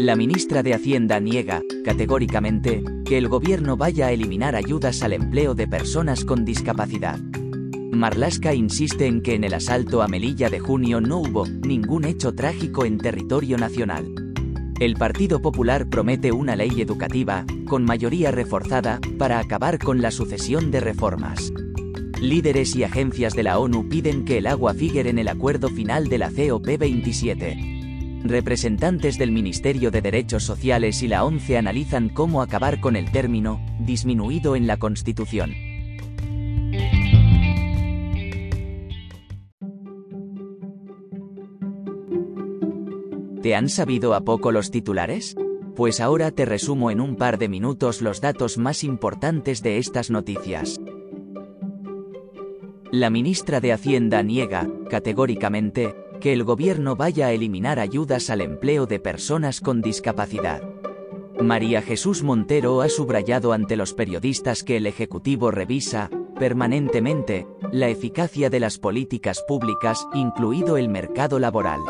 La ministra de Hacienda niega, categóricamente, que el gobierno vaya a eliminar ayudas al empleo de personas con discapacidad. Marlaska insiste en que en el asalto a Melilla de junio no hubo ningún hecho trágico en territorio nacional. El Partido Popular promete una ley educativa, con mayoría reforzada, para acabar con la sucesión de reformas. Líderes y agencias de la ONU piden que el agua figure en el acuerdo final de la COP27. Representantes del Ministerio de Derechos Sociales y la ONCE analizan cómo acabar con el término disminuido en la Constitución. ¿Te han sabido a poco los titulares? Pues ahora te resumo en un par de minutos los datos más importantes de estas noticias. La ministra de Hacienda niega, categóricamente, que el gobierno vaya a eliminar ayudas al empleo de personas con discapacidad. María Jesús Montero ha subrayado ante los periodistas que el Ejecutivo revisa, permanentemente, la eficacia de las políticas públicas, incluido el mercado laboral.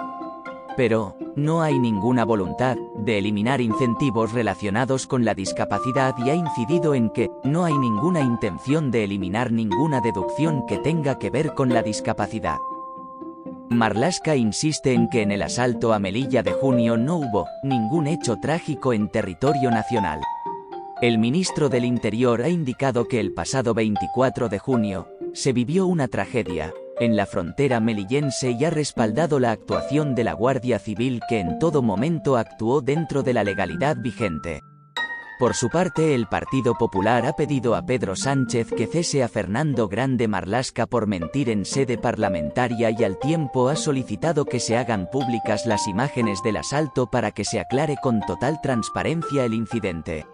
Pero, no hay ninguna voluntad de eliminar incentivos relacionados con la discapacidad y ha incidido en que no hay ninguna intención de eliminar ninguna deducción que tenga que ver con la discapacidad. Marlaska insiste en que en el asalto a Melilla de junio no hubo ningún hecho trágico en territorio nacional. El ministro del Interior ha indicado que el pasado 24 de junio se vivió una tragedia en la frontera melillense y ha respaldado la actuación de la Guardia Civil que en todo momento actuó dentro de la legalidad vigente. Por su parte, el Partido Popular ha pedido a Pedro Sánchez que cese a Fernando Grande Marlasca por mentir en sede parlamentaria y al tiempo ha solicitado que se hagan públicas las imágenes del asalto para que se aclare con total transparencia el incidente.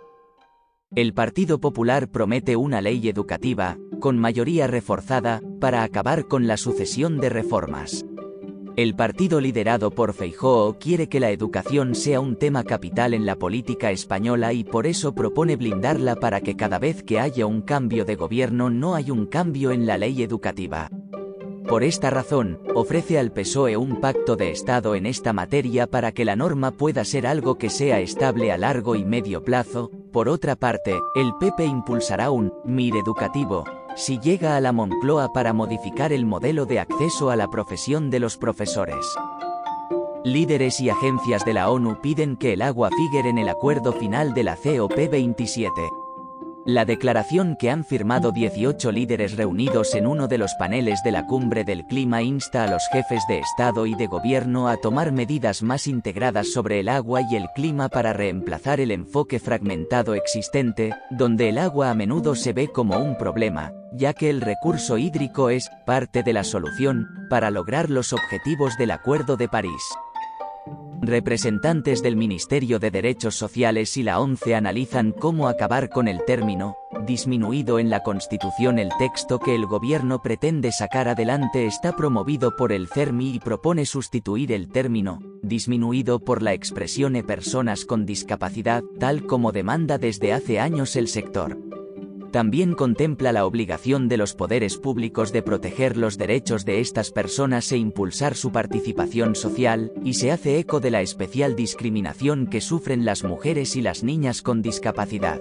El Partido Popular promete una ley educativa, con mayoría reforzada, para acabar con la sucesión de reformas. El partido liderado por Feijóo quiere que la educación sea un tema capital en la política española y por eso propone blindarla para que cada vez que haya un cambio de gobierno no hay un cambio en la ley educativa. Por esta razón, ofrece al PSOE un pacto de Estado en esta materia para que la norma pueda ser algo que sea estable a largo y medio plazo. Por otra parte, el PP impulsará un MIR educativo, si llega a la Moncloa para modificar el modelo de acceso a la profesión de los profesores. Líderes y agencias de la ONU piden que el agua figure en el acuerdo final de la COP27. La declaración que han firmado 18 líderes reunidos en uno de los paneles de la cumbre del clima insta a los jefes de Estado y de Gobierno a tomar medidas más integradas sobre el agua y el clima para reemplazar el enfoque fragmentado existente, donde el agua a menudo se ve como un problema, ya que el recurso hídrico es parte de la solución para lograr los objetivos del Acuerdo de París. Representantes del Ministerio de Derechos Sociales y la ONCE analizan cómo acabar con el término disminuido en la Constitución. El texto que el gobierno pretende sacar adelante está promovido por el CERMI y propone sustituir el término disminuido por la expresión e personas con discapacidad, tal como demanda desde hace años el sector. También contempla la obligación de los poderes públicos de proteger los derechos de estas personas e impulsar su participación social, y se hace eco de la especial discriminación que sufren las mujeres y las niñas con discapacidad.